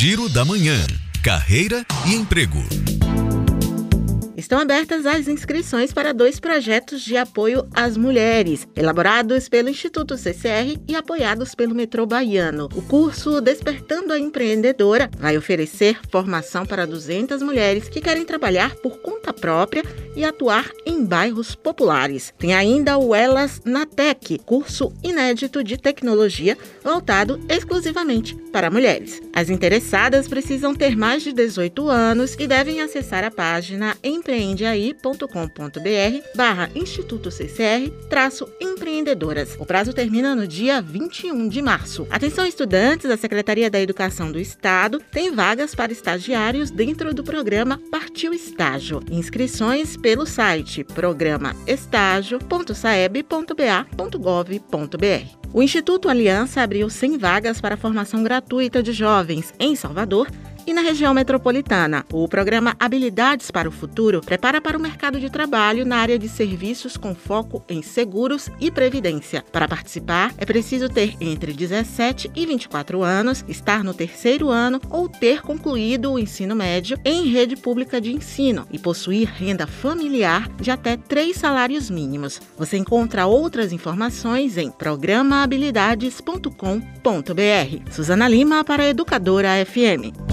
Giro da Manhã. Carreira e emprego. Estão abertas as inscrições para dois projetos de apoio às mulheres, elaborados pelo Instituto CCR e apoiados pelo Metrô Baiano. O curso Despertando a Empreendedora vai oferecer formação para 200 mulheres que querem trabalhar por conta própria e atuar em bairros populares. Tem ainda o Elas na Tech, curso inédito de tecnologia voltado exclusivamente para mulheres. As interessadas precisam ter mais de 18 anos e devem acessar a página em empreendeaí.com.br barra Instituto CCR empreendedoras. O prazo termina no dia 21 de março. Atenção estudantes, a Secretaria da Educação do Estado tem vagas para estagiários dentro do programa Partiu Estágio. Inscrições pelo site programaestágio.saeb.ba.gov.br. O Instituto Aliança abriu 100 vagas para formação gratuita de jovens em Salvador e na região metropolitana. O programa Habilidades para o Futuro prepara para o mercado de trabalho na área de serviços com foco em seguros e previdência. Para participar, é preciso ter entre 17 e 24 anos, estar no terceiro ano ou ter concluído o ensino médio em rede pública de ensino e possuir renda familiar de até três salários mínimos. Você encontra outras informações em programahabilidades.com.br. Suzana Lima para Educadora FM.